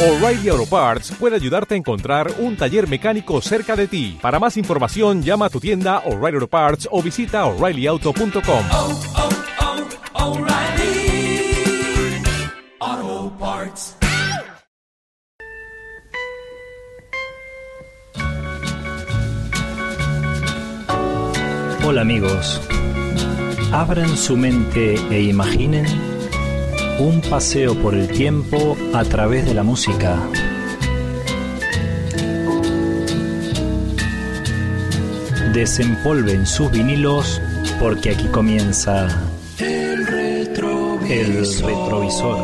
O'Reilly Auto Parts puede ayudarte a encontrar un taller mecánico cerca de ti. Para más información, llama a tu tienda O'Reilly Auto Parts o visita oreillyauto.com. oh, oh, O'Reilly Auto Parts. Hola amigos, abran su mente e imaginen un paseo por el tiempo a través de la música. Desempolven sus vinilos porque aquí comienza el retrovisor.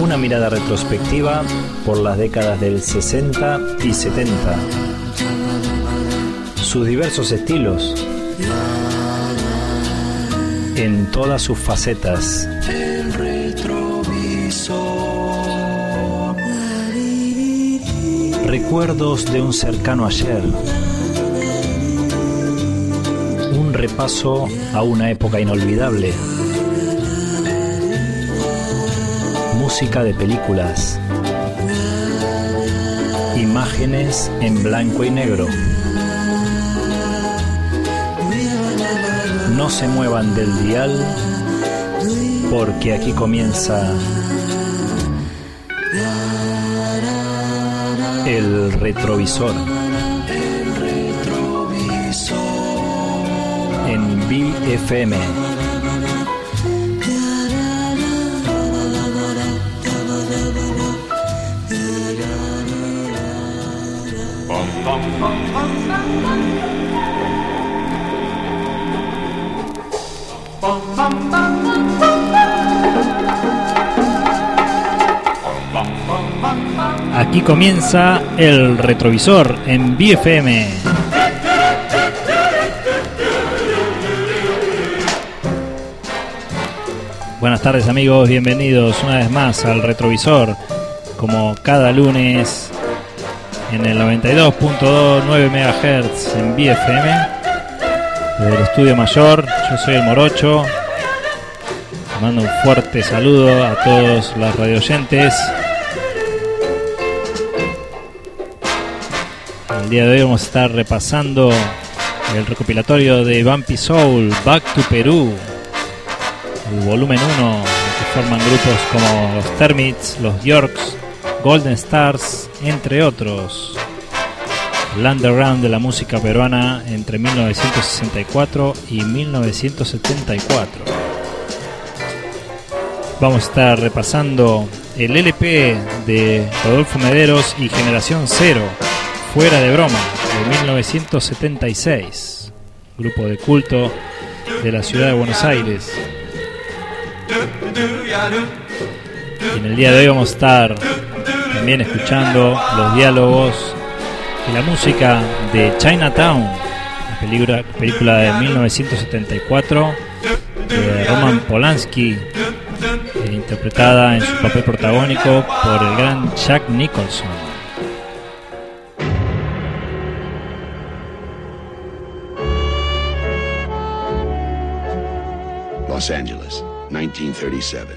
Una mirada retrospectiva por las décadas del 60 y 70. Sus diversos estilos. En todas sus facetas. Recuerdos de un cercano ayer. Un repaso a una época inolvidable. Música de películas. Imágenes en blanco y negro. No se muevan del dial porque aquí comienza el retrovisor. En BFM. Aquí comienza el retrovisor en BFM. Buenas tardes amigos, bienvenidos una vez más al retrovisor, como cada lunes en el 92.29 MHz en BFM, desde el estudio mayor, yo soy el Morocho, mando un fuerte saludo a todos los radioyentes. El día de hoy vamos a estar repasando el recopilatorio de Bumpy Soul, Back to Perú, el volumen 1, que forman grupos como los Termits, los Yorks, Golden Stars, entre otros. Underground de la música peruana entre 1964 y 1974. Vamos a estar repasando el LP de Rodolfo Mederos y Generación Cero, Fuera de Broma, de 1976. Grupo de culto de la ciudad de Buenos Aires. Y en el día de hoy vamos a estar también escuchando los diálogos y la música de Chinatown, la película, película de 1974 de Roman Polanski, eh, interpretada en su papel protagónico por el gran Jack Nicholson. Los Angeles, 1937.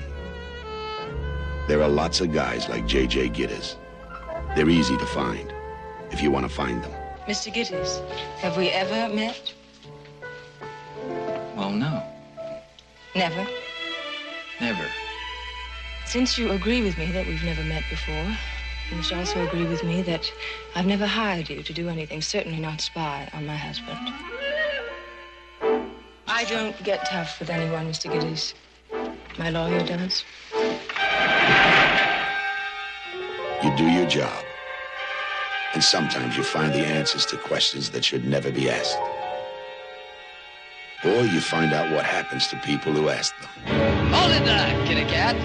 There are lots of guys like J.J. Gittes. They're easy to find, if you want to find them. Mr. Gittes, have we ever met? Well, no, Never. never. Since you agree with me that we've never met before, you must also agree with me that I've never hired you to do anything, certainly not spy on my husband. I don't get tough with anyone, Mr. Gittes. My lawyer does. You do your job. And sometimes you find the answers to questions that should never be asked. Or you find out what happens to people who ask them. Hold it there, kitty cat.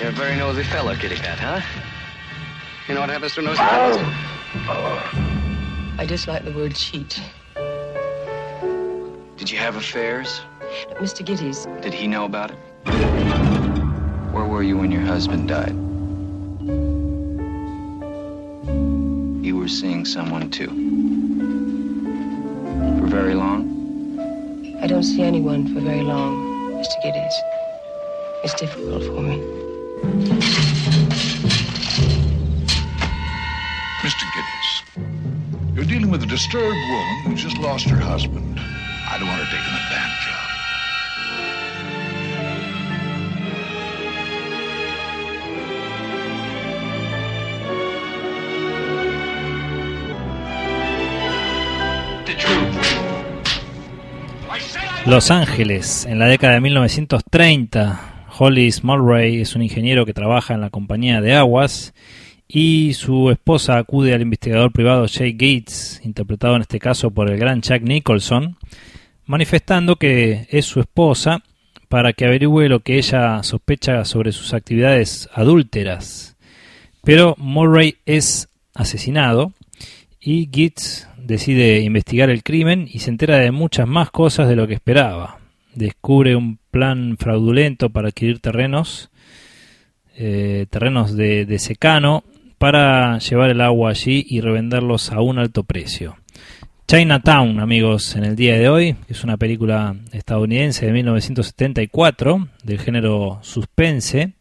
You're a very nosy fellow, kitty cat, huh? You know what happens to nosy fellows? I dislike the word cheat. Did you have affairs? Mr. Gittes, Did he know about it? Where were you when your husband died? You were seeing someone too. For very long? I don't see anyone for very long, Mr. Giddens. It's difficult for me. Mr. Giddens, you're dealing with a disturbed woman who just lost her husband. I don't want her taken advantage Los Ángeles, en la década de 1930. Hollis Mulray es un ingeniero que trabaja en la compañía de aguas y su esposa acude al investigador privado Jay Gates, interpretado en este caso por el gran Jack Nicholson, manifestando que es su esposa para que averigüe lo que ella sospecha sobre sus actividades adúlteras. Pero Mulray es asesinado y Gates decide investigar el crimen y se entera de muchas más cosas de lo que esperaba. Descubre un plan fraudulento para adquirir terrenos, eh, terrenos de, de secano, para llevar el agua allí y revenderlos a un alto precio. Chinatown, amigos, en el día de hoy, es una película estadounidense de 1974 del género suspense,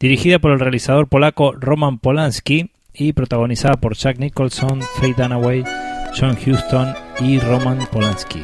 dirigida por el realizador polaco Roman Polanski y protagonizada por Jack Nicholson, Faye Dunaway, John Huston y Roman Polanski.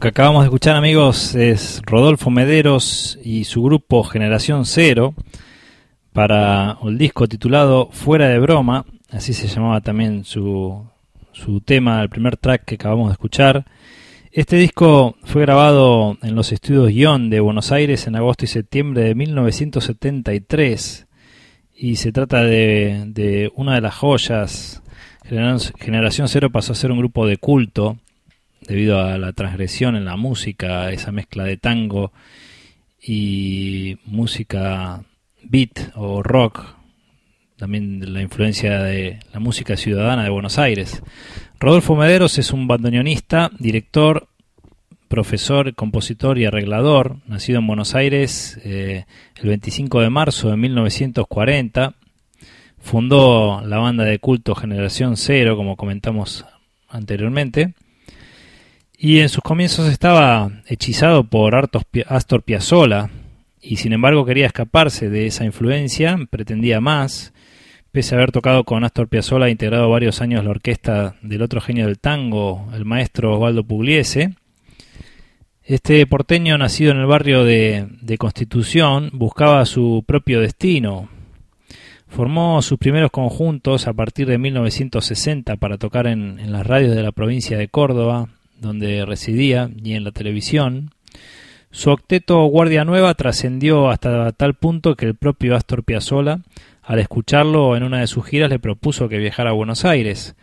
Que acabamos de escuchar, amigos, es Rodolfo Mederos y su grupo Generación Cero para el disco titulado Fuera de Broma, así se llamaba también su, su tema, el primer track que acabamos de escuchar. Este disco fue grabado en los estudios Ion de Buenos Aires en agosto y septiembre de 1973 y se trata de, de una de las joyas. Generación Cero pasó a ser un grupo de culto debido a la transgresión en la música, esa mezcla de tango y música beat o rock, también la influencia de la música ciudadana de Buenos Aires. Rodolfo Mederos es un bandoneonista, director, profesor, compositor y arreglador, nacido en Buenos Aires eh, el 25 de marzo de 1940. Fundó la banda de culto Generación Cero, como comentamos anteriormente. Y en sus comienzos estaba hechizado por Astor Piazzolla y sin embargo quería escaparse de esa influencia, pretendía más. Pese a haber tocado con Astor Piazzolla e integrado varios años la orquesta del otro genio del tango, el maestro Osvaldo Pugliese, este porteño nacido en el barrio de, Constitución buscaba su propio destino. Formó sus primeros conjuntos a partir de 1960 para tocar en las radios de la provincia de Córdoba, donde residía, y en la televisión. Su octeto Guardia Nueva trascendió hasta tal punto que el propio Astor Piazzolla, al escucharlo en una de sus giras, le propuso que viajara a Buenos Aires.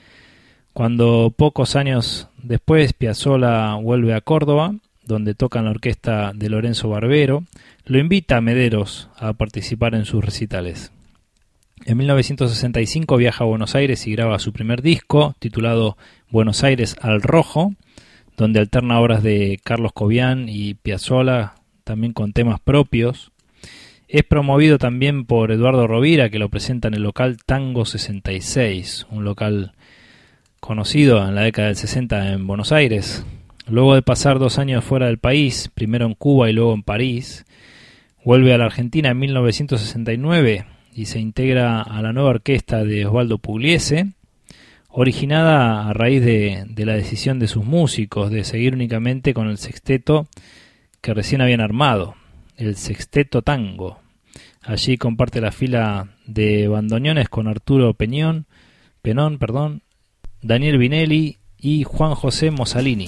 Cuando pocos años después Piazzolla vuelve a Córdoba, donde toca en la orquesta de Lorenzo Barbero, lo invita a Mederos a participar en sus recitales. En 1965 viaja a Buenos Aires y graba su primer disco, titulado Buenos Aires al Rojo, donde alterna obras de Carlos Cobian y Piazzolla, también con temas propios. Es promovido también por Eduardo Rovira, que lo presenta en el local Tango 66, un local conocido en la década del 60 en Buenos Aires. Luego de pasar dos años fuera del país, primero en Cuba y luego en París, vuelve a la Argentina en 1969 y se integra a la nueva orquesta de Osvaldo Pugliese, originada a raíz de, la decisión de sus músicos de seguir únicamente con el sexteto que recién habían armado, el Sexteto Tango. Allí comparte la fila de bandoneones con Arturo Peñón, Penón, perdón, Daniel Vinelli y Juan José Mosalini.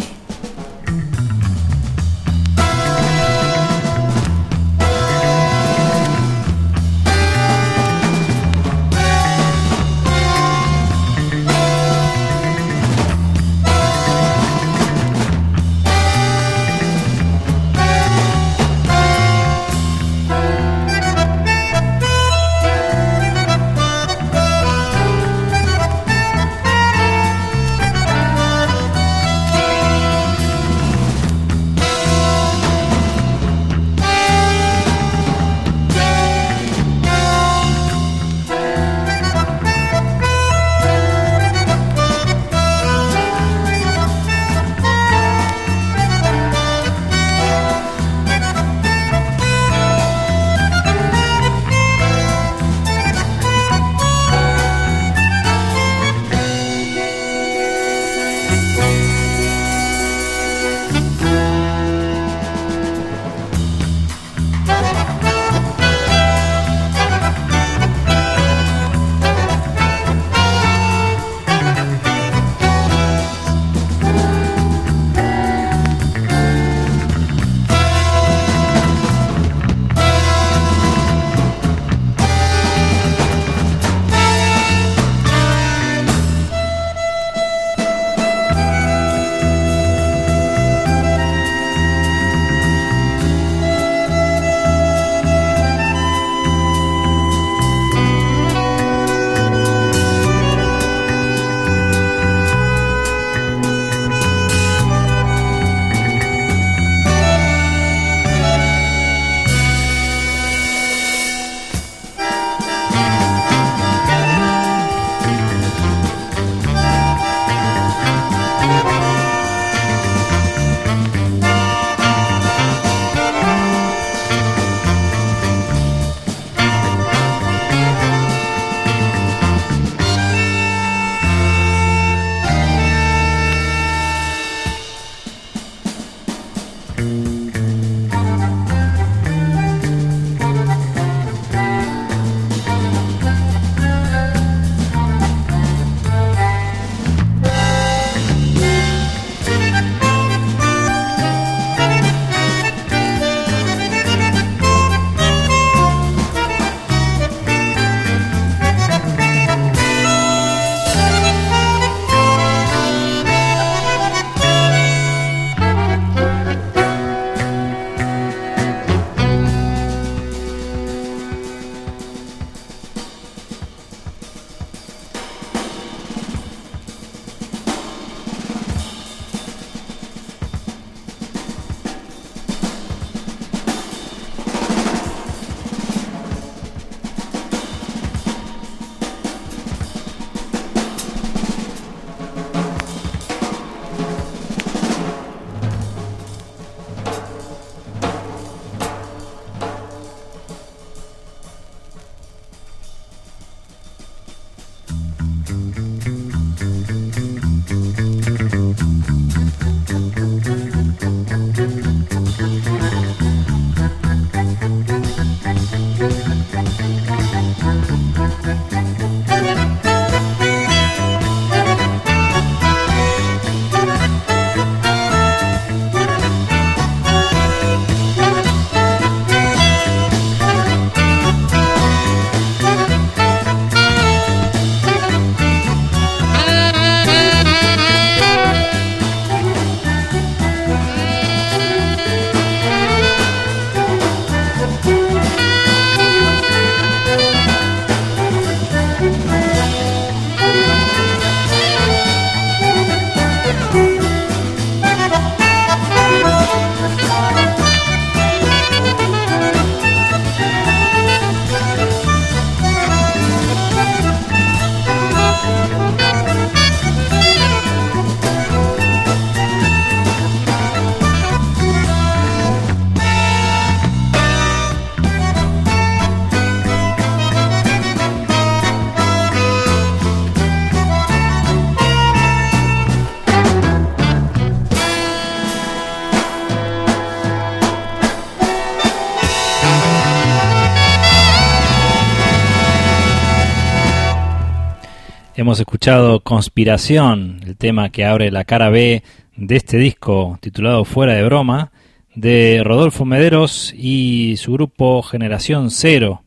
Hemos escuchado Conspiración, el tema que abre la cara B de este disco titulado Fuera de Broma, de Rodolfo Mederos y su grupo Generación Cero,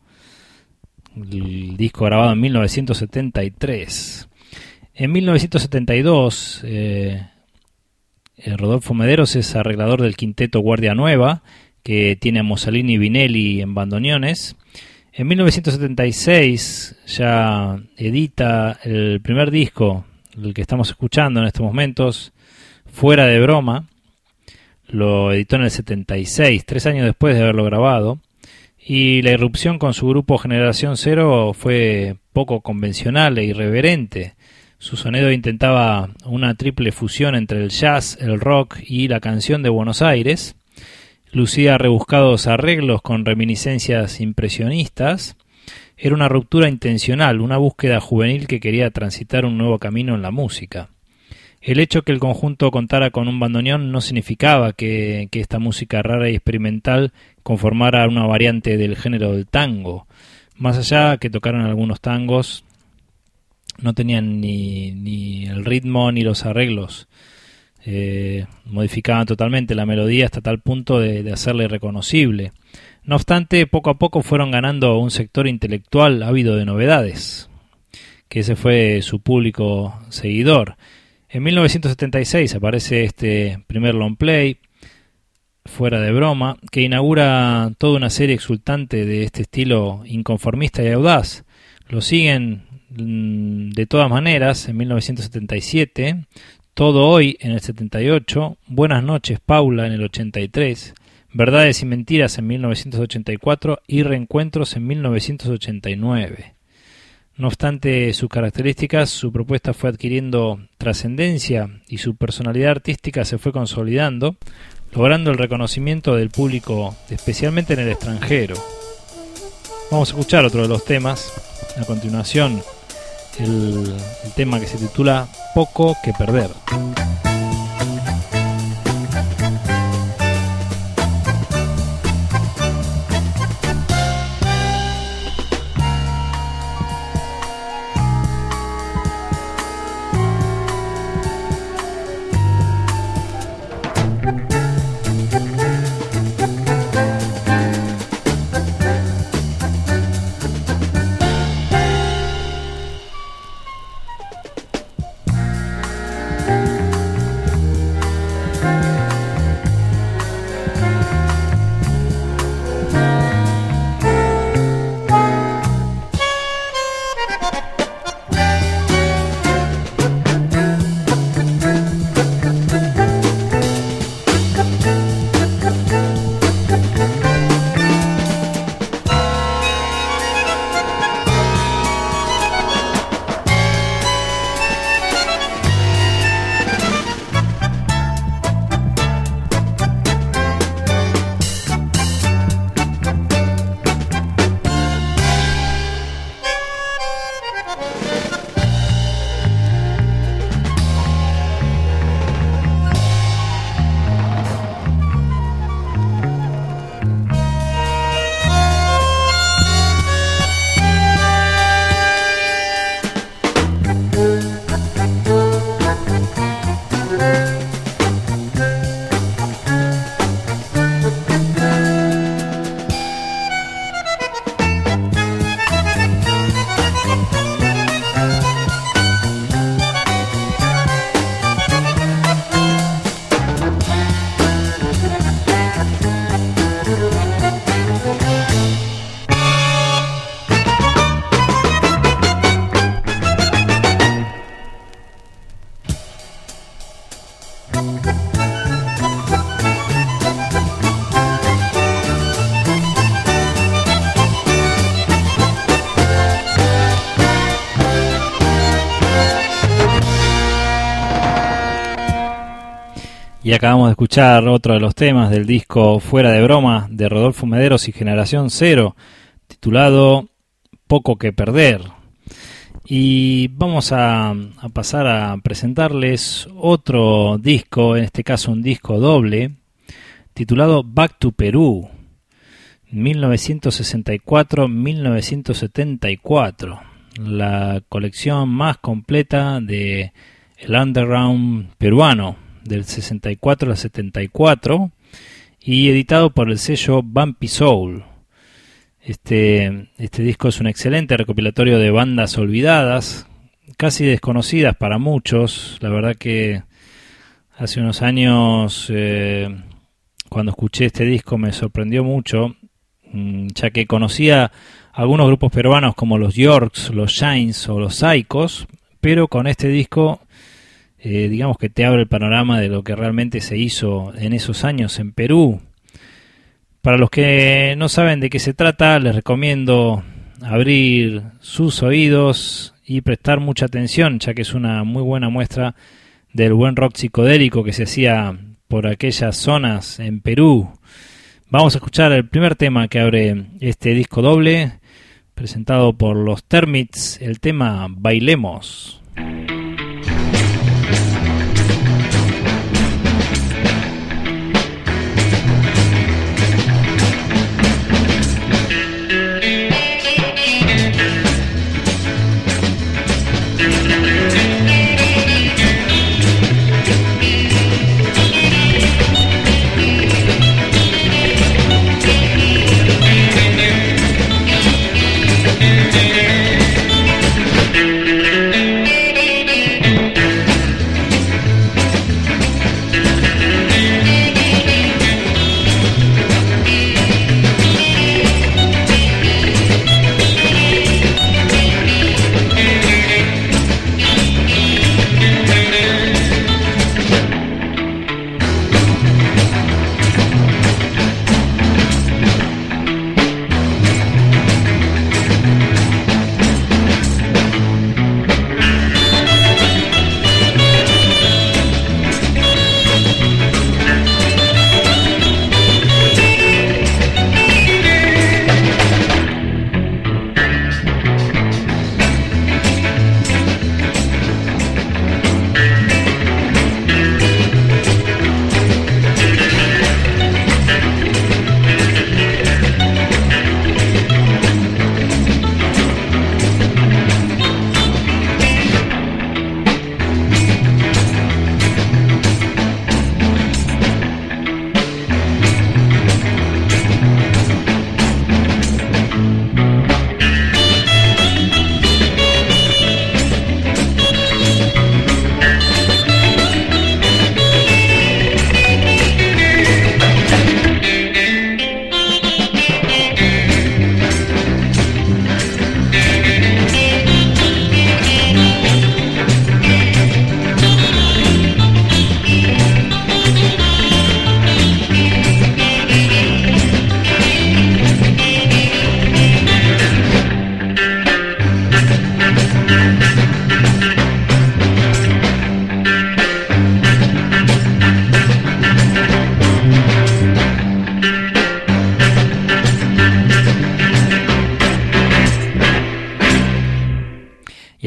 el disco grabado en 1973. En 1972, eh, eh, Rodolfo Mederos es arreglador del quinteto Guardia Nueva, que tiene a Mussolini y Vinelli en bandoneones. En 1976 ya edita el primer disco, el que estamos escuchando en estos momentos, Fuera de Broma. Lo editó en el 76, tres años después de haberlo grabado. Y la irrupción con su grupo Generación Cero fue poco convencional e irreverente. Su sonido intentaba una triple fusión entre el jazz, el rock y la canción de Buenos Aires. Lucía rebuscados arreglos con reminiscencias impresionistas. Era una ruptura intencional, una búsqueda juvenil que quería transitar un nuevo camino en la música. El hecho que el conjunto contara con un bandoneón no significaba que, que, esta música rara y experimental conformara una variante del género del tango. Más allá que tocaron algunos tangos, no tenían ni, ni el ritmo ni los arreglos. Eh, modificaban totalmente la melodía hasta tal punto de, de, hacerle reconocible. No obstante, poco a poco fueron ganando un sector intelectual ávido de novedades, que ese fue su público seguidor. En 1976 aparece este primer long play, fuera de broma, que inaugura toda una serie exultante de este estilo inconformista y audaz. Lo siguen Mm, de todas maneras, en 1977, Todo Hoy en el 78, Buenas noches Paula en el 83, Verdades y Mentiras en 1984 y Reencuentros en 1989. No obstante sus características, su propuesta fue adquiriendo trascendencia y su personalidad artística se fue consolidando, logrando el reconocimiento del público, especialmente en el extranjero. Vamos a escuchar otro de los temas a continuación el, tema que se titula Poco que perder. Y acabamos de escuchar otro de los temas del disco Fuera de Broma de Rodolfo Mederos y Generación Cero, titulado Poco que Perder. Y vamos a, pasar a presentarles otro disco, en este caso un disco doble, titulado Back to Perú, 1964-1974. la colección más completa de el underground peruano del 64 al 74 y editado por el sello Bumpy Soul. Este, este disco es un excelente recopilatorio de bandas olvidadas, casi desconocidas para muchos. La verdad que hace unos años, eh, cuando escuché este disco, me sorprendió mucho, mm, ya que conocía algunos grupos peruanos como los Yorks, los Shines o los Psychos, pero con este disco, eh, digamos que te abre el panorama de lo que realmente se hizo en esos años en Perú. Para los que no saben de qué se trata, les recomiendo abrir sus oídos y prestar mucha atención, ya que es una muy buena muestra del buen rock psicodélico que se hacía por aquellas zonas en Perú. Vamos a escuchar el primer tema que abre este disco doble, presentado por los Termits, el tema Bailemos.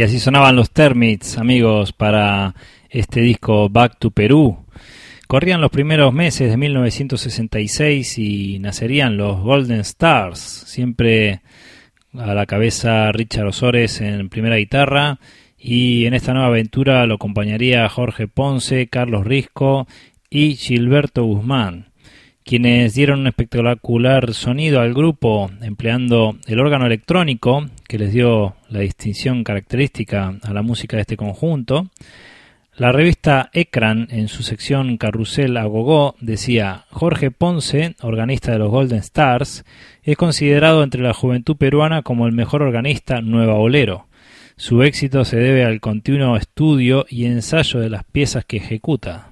Así sonaban los Termits, amigos, para este disco Back to Perú. Corrían los primeros meses de 1966 y nacerían los Golden Stars, siempre a la cabeza Richard Osores en primera guitarra y en esta nueva aventura lo acompañaría Jorge Ponce, Carlos Risco y Gilberto Guzmán quienes dieron un espectacular sonido al grupo empleando el órgano electrónico que les dio la distinción característica a la música de este conjunto. La revista Ecran, en su sección Carrusel Agogó, decía: Jorge Ponce, organista de los Golden Stars, es considerado entre la juventud peruana como el mejor organista nueva bolero. Su éxito se debe al continuo estudio y ensayo de las piezas que ejecuta.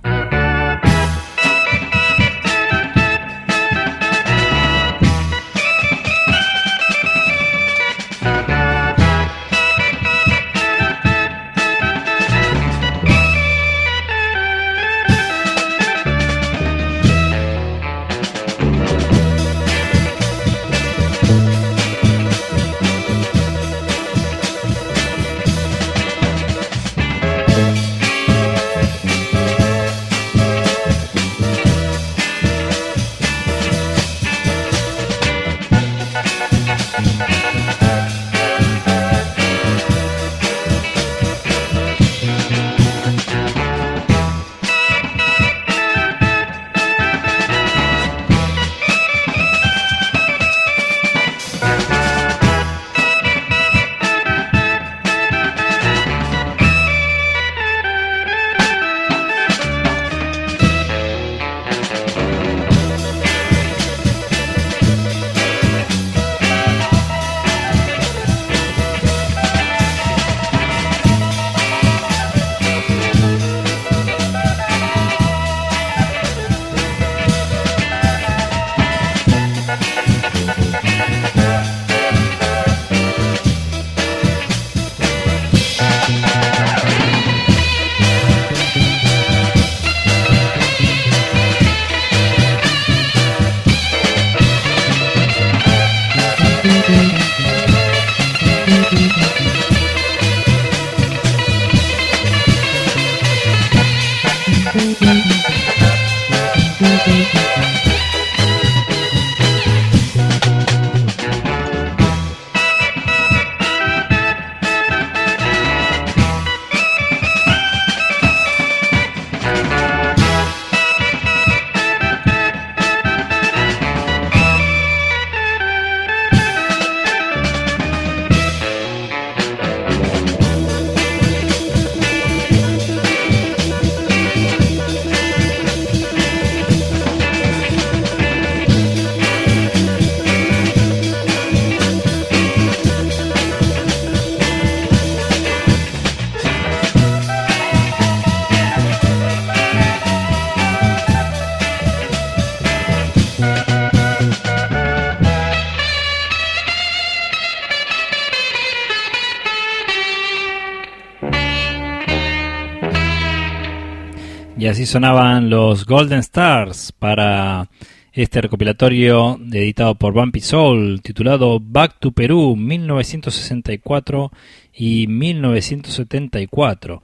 Y así sonaban los Golden Stars para este recopilatorio editado por Bumpy Soul titulado Back to Perú 1964 y 1974.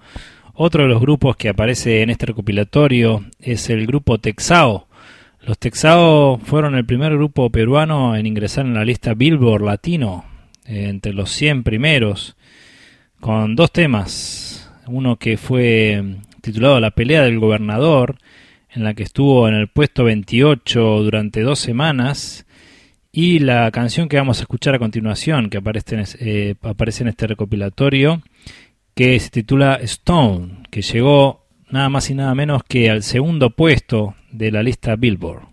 Otro de los grupos que aparece en este recopilatorio es el grupo Texao. Los Texao fueron el primer grupo peruano en ingresar en la lista Billboard Latino, eh, entre los 100 primeros, con dos temas. Uno que fue titulado La pelea del gobernador, en la que estuvo en el puesto 28 durante dos semanas, y la canción que vamos a escuchar a continuación, que aparece en, eh, aparece en este recopilatorio, que se titula Stone, que llegó nada más y nada menos que al segundo puesto de la lista Billboard.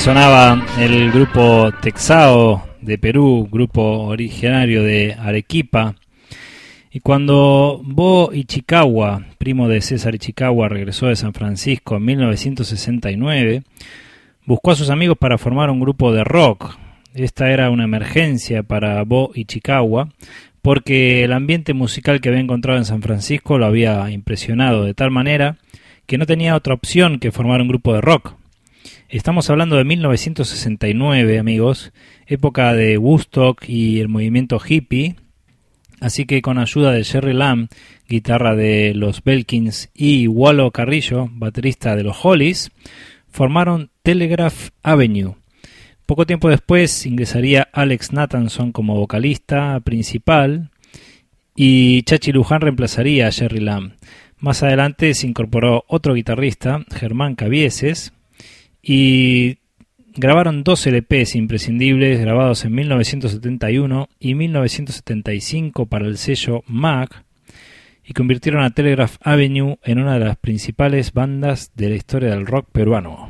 Sonaba el grupo Texao de Perú, grupo originario de Arequipa. Y cuando Bo Ichikawa, primo de César Ichikawa, regresó de San Francisco en 1969, buscó a sus amigos para formar un grupo de rock. Esta era una emergencia para Bo Ichikawa, porque el ambiente musical que había encontrado en San Francisco lo había impresionado de tal manera que no tenía otra opción que formar un grupo de rock. Estamos hablando de 1969, amigos, época de Woodstock y el movimiento hippie. Así que con ayuda de Jerry Lamb, guitarra de los Belkins, y Wallo Carrillo, baterista de los Hollies, formaron Telegraph Avenue. Poco tiempo después ingresaría Alex Nathanson como vocalista principal y Chachi Luján reemplazaría a Jerry Lamb. Más adelante se incorporó otro guitarrista, Germán Cavieses, y grabaron dos LPs imprescindibles grabados en 1971 y 1975 para el sello Mac y convirtieron a Telegraph Avenue en una de las principales bandas de la historia del rock peruano.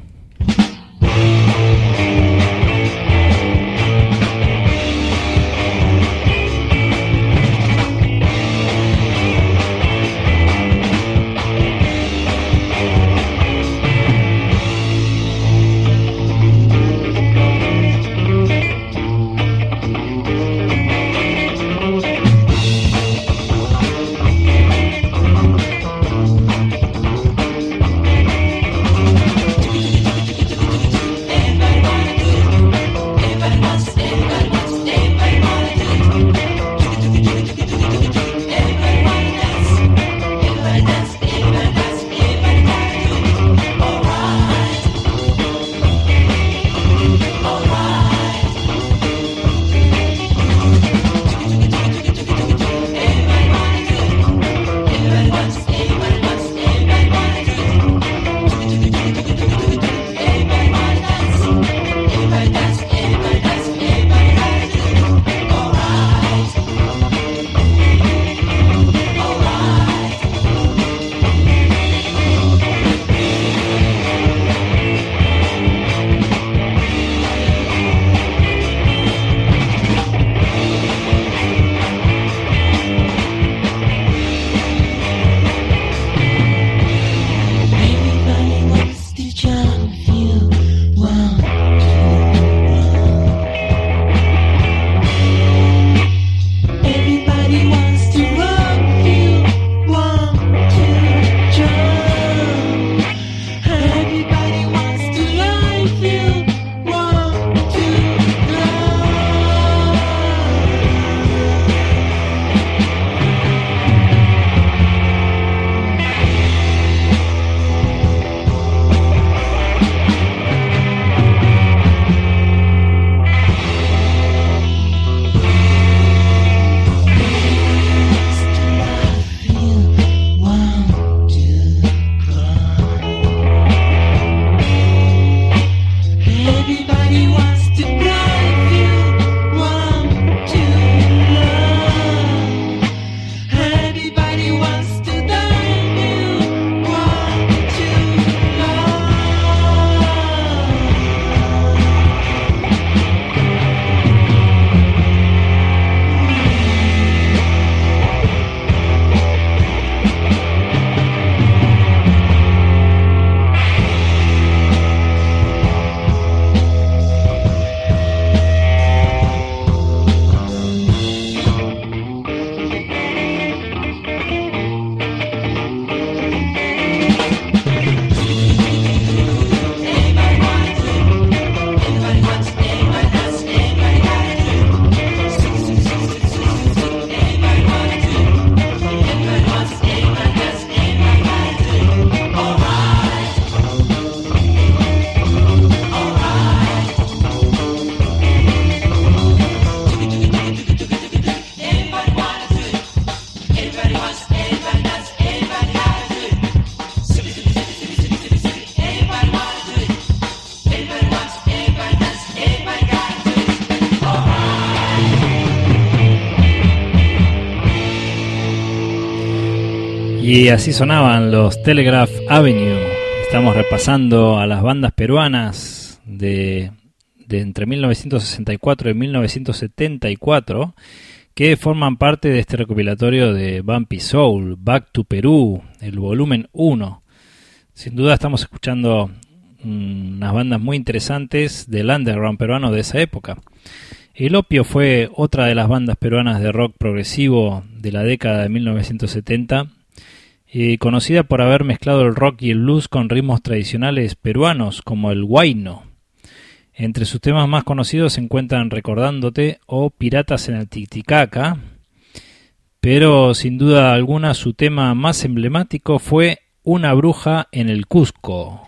Y así sonaban los Telegraph Avenue. Estamos repasando a las bandas peruanas de, de entre 1964 y 1974 que forman parte de este recopilatorio de Bumpy Soul, Back to Perú, el volumen 1. Sin duda estamos escuchando unas bandas muy interesantes del underground peruano de esa época. El Opio fue otra de las bandas peruanas de rock progresivo de la década de 1970, conocida por haber mezclado el rock y el blues con ritmos tradicionales peruanos como el huayno. Entre sus temas más conocidos se encuentran Recordándote o Piratas en el Titicaca, pero sin duda alguna su tema más emblemático fue Una bruja en el Cusco.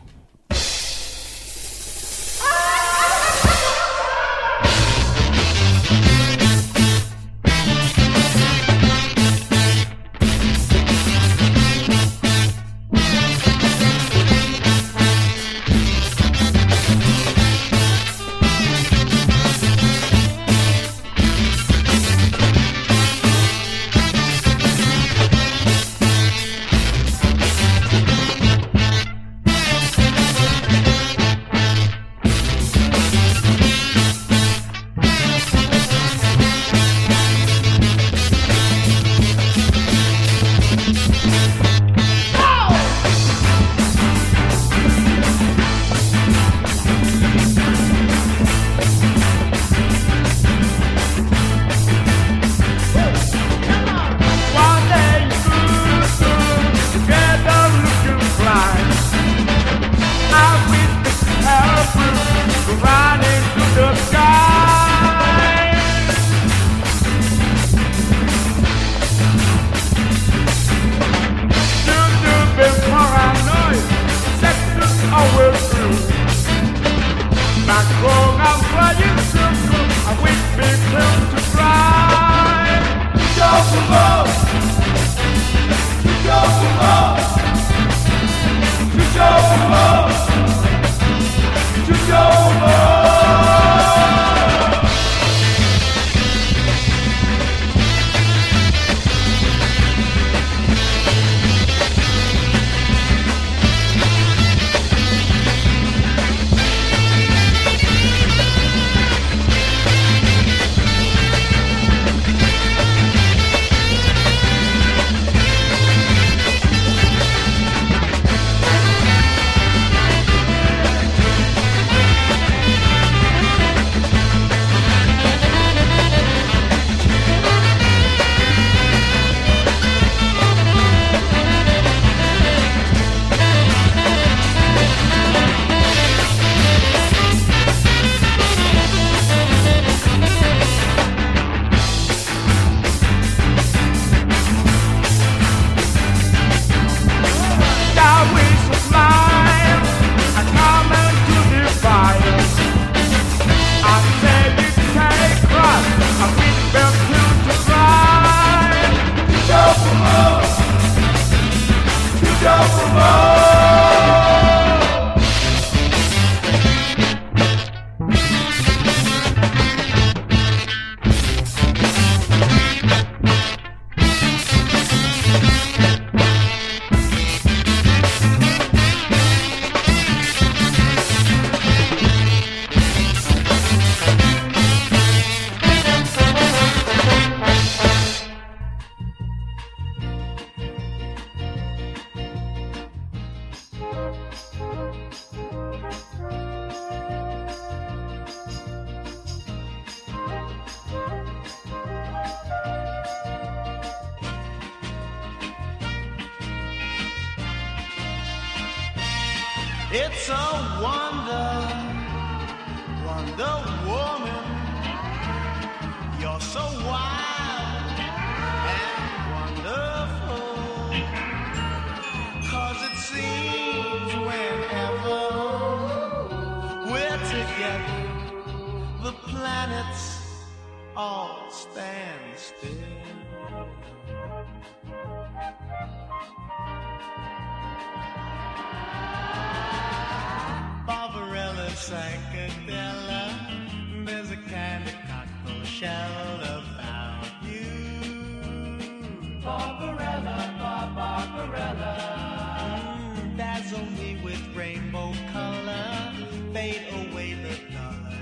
away the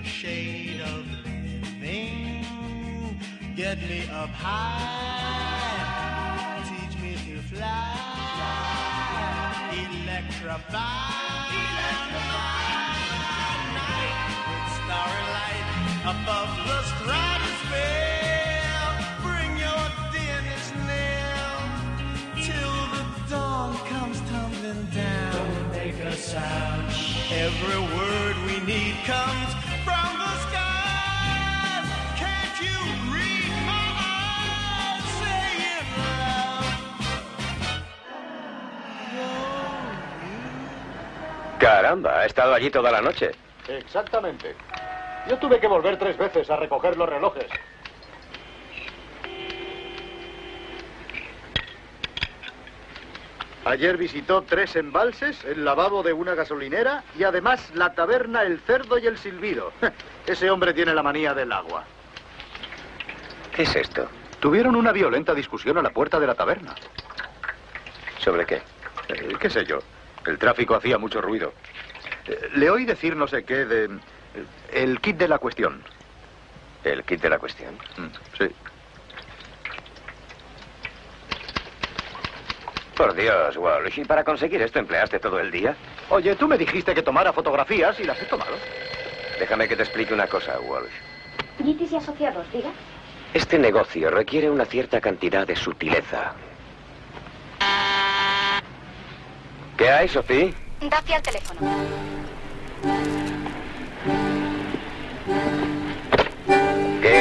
shade of living. Get me up high, teach me to fly, electrify, electrify. Night with starry light above the stratosphere. Bring your dearness near till the dawn comes tumbling down. Don't make a sound. Every word we need comes from the skies. Can't you read my eyes saying love? Caramba, ha estado allí toda la noche. Exactamente. Yo tuve que volver tres veces a recoger los relojes. Ayer visitó tres embalses, el lavabo de una gasolinera y además la taberna El Cerdo y el Silbido. Ese hombre tiene la manía del agua. ¿Qué es esto? Tuvieron una violenta discusión a la puerta de la taberna. ¿Sobre qué? Eh, ¿Qué sé yo? El tráfico hacía mucho ruido. Eh, le oí decir no sé qué de... eh, El kit de la cuestión. ¿El kit de la cuestión? Mm, Sí. Por Dios, Walsh. ¿Y para conseguir esto empleaste todo el día? Oye, tú me dijiste que tomara fotografías y las he tomado. Déjame que te explique una cosa, Walsh. Gitis y asociados, diga. Este negocio requiere una cierta cantidad de sutileza. ¿Qué hay, Sophie? Dacia al teléfono.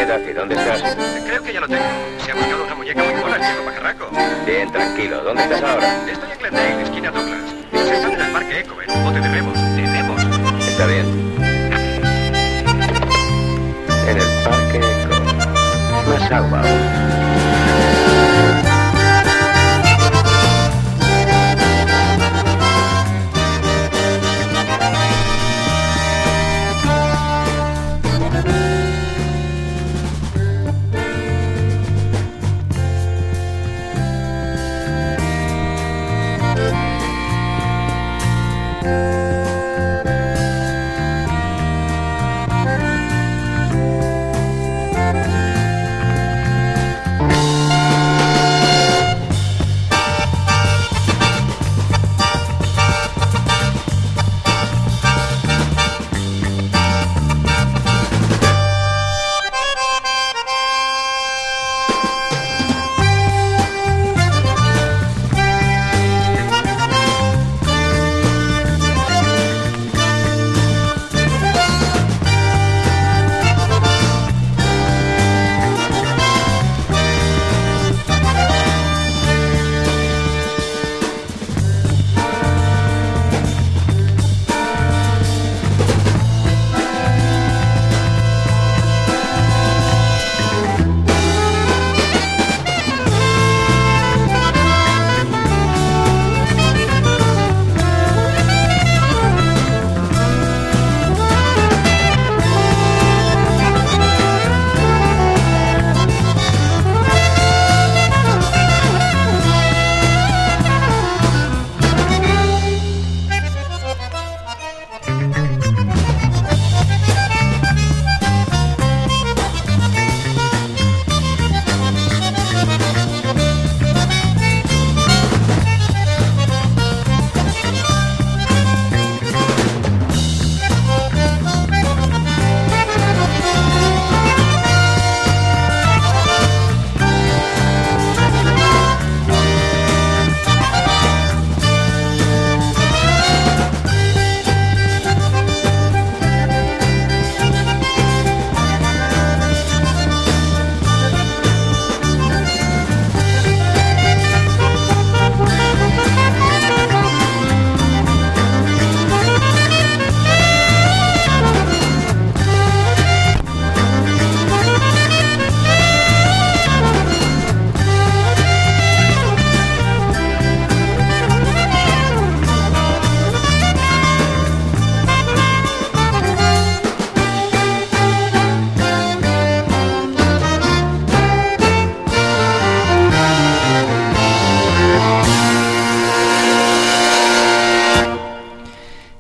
¿Qué, Daffy? ¿Dónde estás? Creo que ya lo tengo. Se ha buscado una muñeca muy buena el viejo pajarraco. Bien, tranquilo. ¿Dónde estás ahora? Estoy en Glendale, esquina Douglas. Se están en el parque Eco, en un bote de remos. De remos. Está bien. En el parque Eco. Más agua.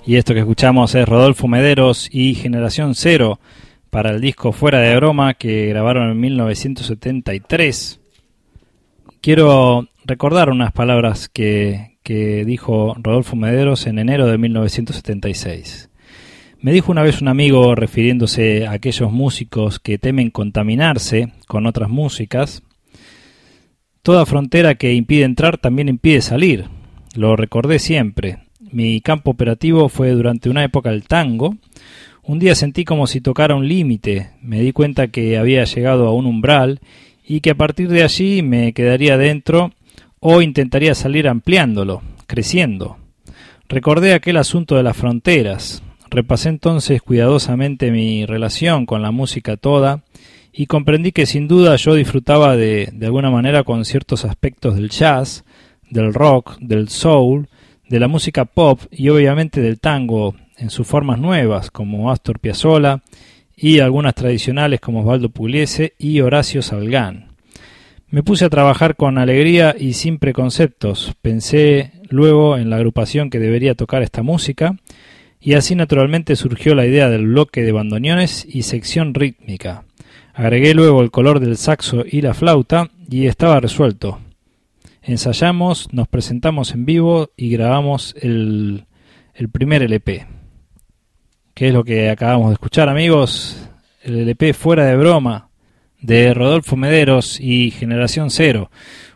Y esto que escuchamos es Rodolfo Mederos y Generación Cero para el disco Fuera de Broma que grabaron en 1973. Quiero recordar unas palabras que, que dijo Rodolfo Mederos en enero de 1976. Me dijo una vez un amigo refiriéndose a aquellos músicos que temen contaminarse con otras músicas, Toda frontera que impide entrar también impide salir. Lo recordé siempre. Mi campo operativo fue durante una época el tango. Un día sentí como si tocara un límite. Me di cuenta que había llegado a un umbral y que a partir de allí me quedaría dentro o intentaría salir ampliándolo, creciendo. Recordé aquel asunto de las fronteras. Repasé entonces cuidadosamente mi relación con la música toda y comprendí que sin duda yo disfrutaba de, de alguna manera con ciertos aspectos del jazz, del rock, del soul, de la música pop y obviamente del tango en sus formas nuevas como Astor Piazzolla y algunas tradicionales como Osvaldo Pugliese y Horacio Salgán. Me puse a trabajar con alegría y sin preconceptos. Pensé luego en la agrupación que debería tocar esta música y así naturalmente surgió la idea del bloque de bandoneones y sección rítmica. Agregué luego el color del saxo y la flauta y estaba resuelto. Ensayamos, nos presentamos en vivo y grabamos el, el primer LP. ¿Qué es lo que acabamos de escuchar amigos? El LP Fuera de Broma de Rodolfo Mederos y Generación Cero,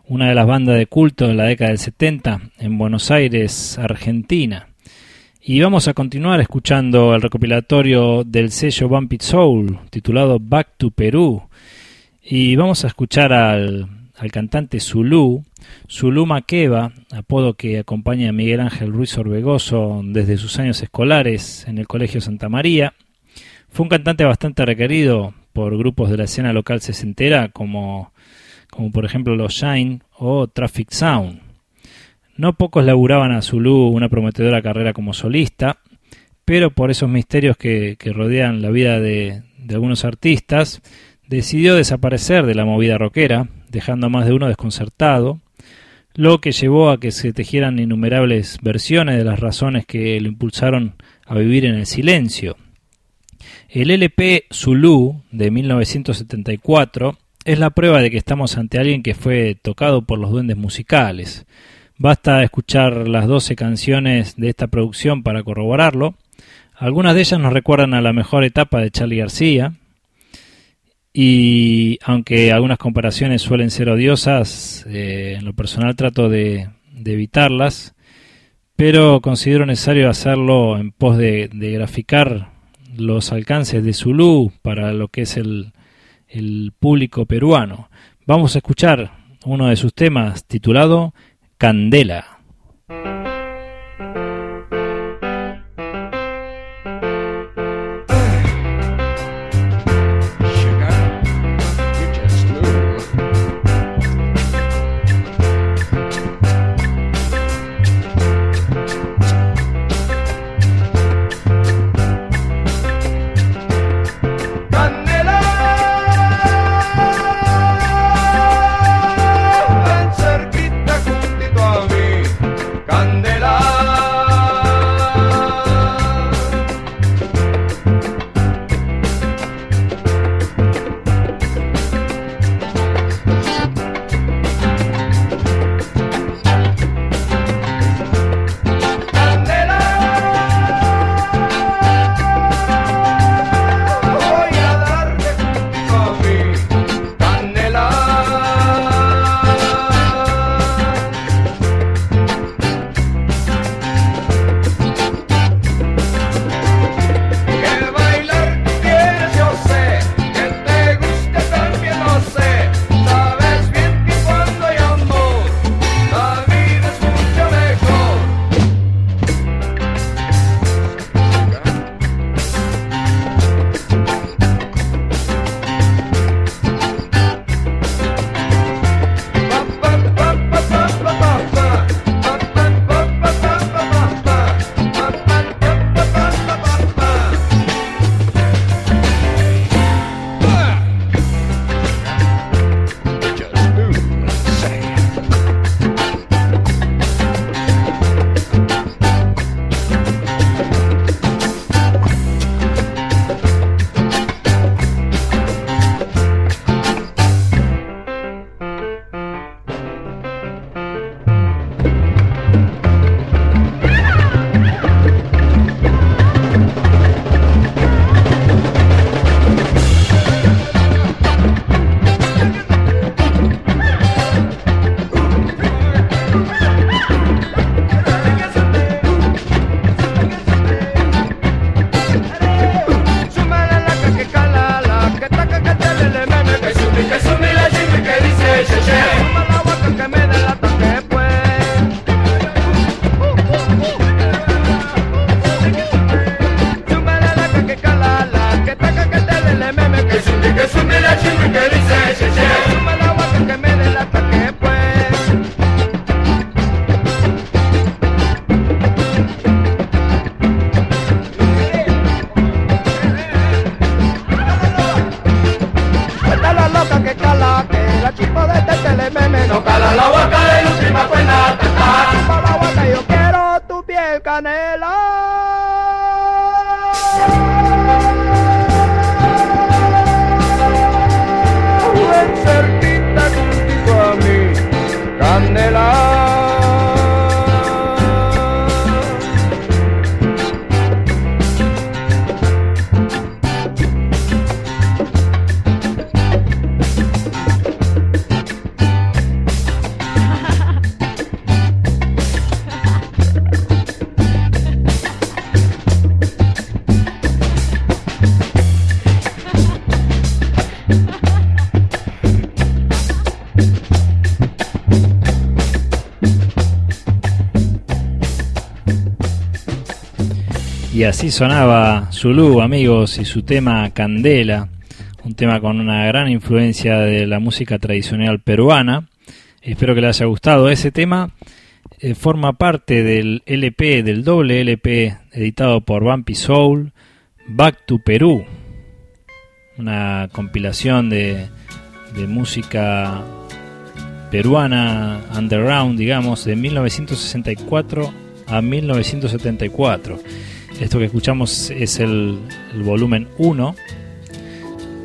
una de las bandas de culto de la década del 70 en Buenos Aires, Argentina. Y vamos a continuar escuchando el recopilatorio del sello Bumpy Soul titulado Back to Perú. Y vamos a escuchar al, al cantante Zulu, Zulu Makeba, apodo que acompaña a Miguel Ángel Ruiz Orbegoso desde sus años escolares en el Colegio Santa María. Fue un cantante bastante requerido por grupos de la escena local sesentera como, como por ejemplo los Shine o Traffic Sound. No pocos laburaban a Zulu una prometedora carrera como solista, pero por esos misterios que, que rodean la vida de, de, algunos artistas, decidió desaparecer de la movida rockera, dejando a más de uno desconcertado, lo que llevó a que se tejieran innumerables versiones de las razones que lo impulsaron a vivir en el silencio. El LP Zulu de 1974 es la prueba de que estamos ante alguien que fue tocado por los duendes musicales, Basta escuchar las 12 canciones de esta producción para corroborarlo. Algunas de ellas nos recuerdan a la mejor etapa de Charlie García. Y aunque algunas comparaciones suelen ser odiosas, eh, en lo personal trato de, evitarlas, pero considero necesario hacerlo en pos de, de graficar los alcances de Zulu para lo que es el, el público peruano. Vamos a escuchar uno de sus temas titulado Candela. Ven Y así sonaba Zulu, amigos, y su tema Candela, un tema con una gran influencia de la música tradicional peruana. Espero que les haya gustado. Ese tema eh, forma parte del LP, del doble LP editado por Bumpy Soul, Back to Perú, una compilación de, de música peruana underground, digamos, de 1964 a 1974. Esto que escuchamos es el, volumen 1,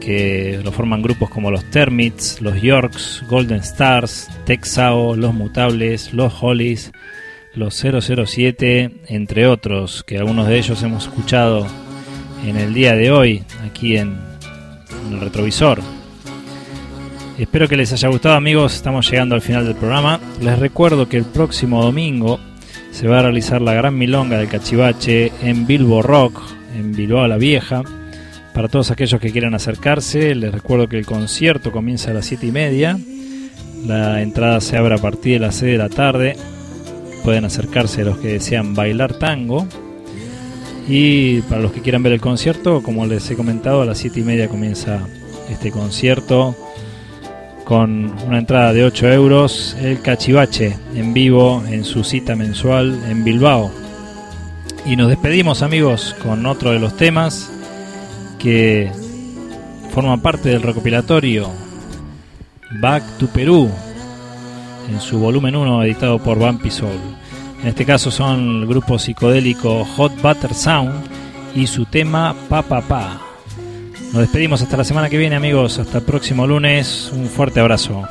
que lo forman grupos como los Termits, los Yorks, Golden Stars, Texao, Los Mutables, los Hollies, los 007, entre otros, que algunos de ellos hemos escuchado en el día de hoy aquí en, en el retrovisor. Espero que les haya gustado amigos, estamos llegando al final del programa. Les recuerdo que el próximo domingo se va a realizar la gran milonga del cachivache en Bilbo Rock, en Bilbao la Vieja. Para todos aquellos que quieran acercarse, les recuerdo que el concierto comienza a las 7 y media. La entrada se abre a partir de las 6 de la tarde. Pueden acercarse los que desean bailar tango. Y para los que quieran ver el concierto, como les he comentado, a las 7 y media comienza este concierto con una entrada de 8 euros, el Cachivache en vivo en su cita mensual en Bilbao. Y nos despedimos amigos con otro de los temas que forman parte del recopilatorio Back to Perú en su volumen 1 editado por Bumpy Soul. En este caso son el grupo psicodélico Hot Butter Sound y su tema Pa Pa Pa. Nos despedimos hasta la semana que viene, amigos. Hasta el próximo lunes. Un fuerte abrazo.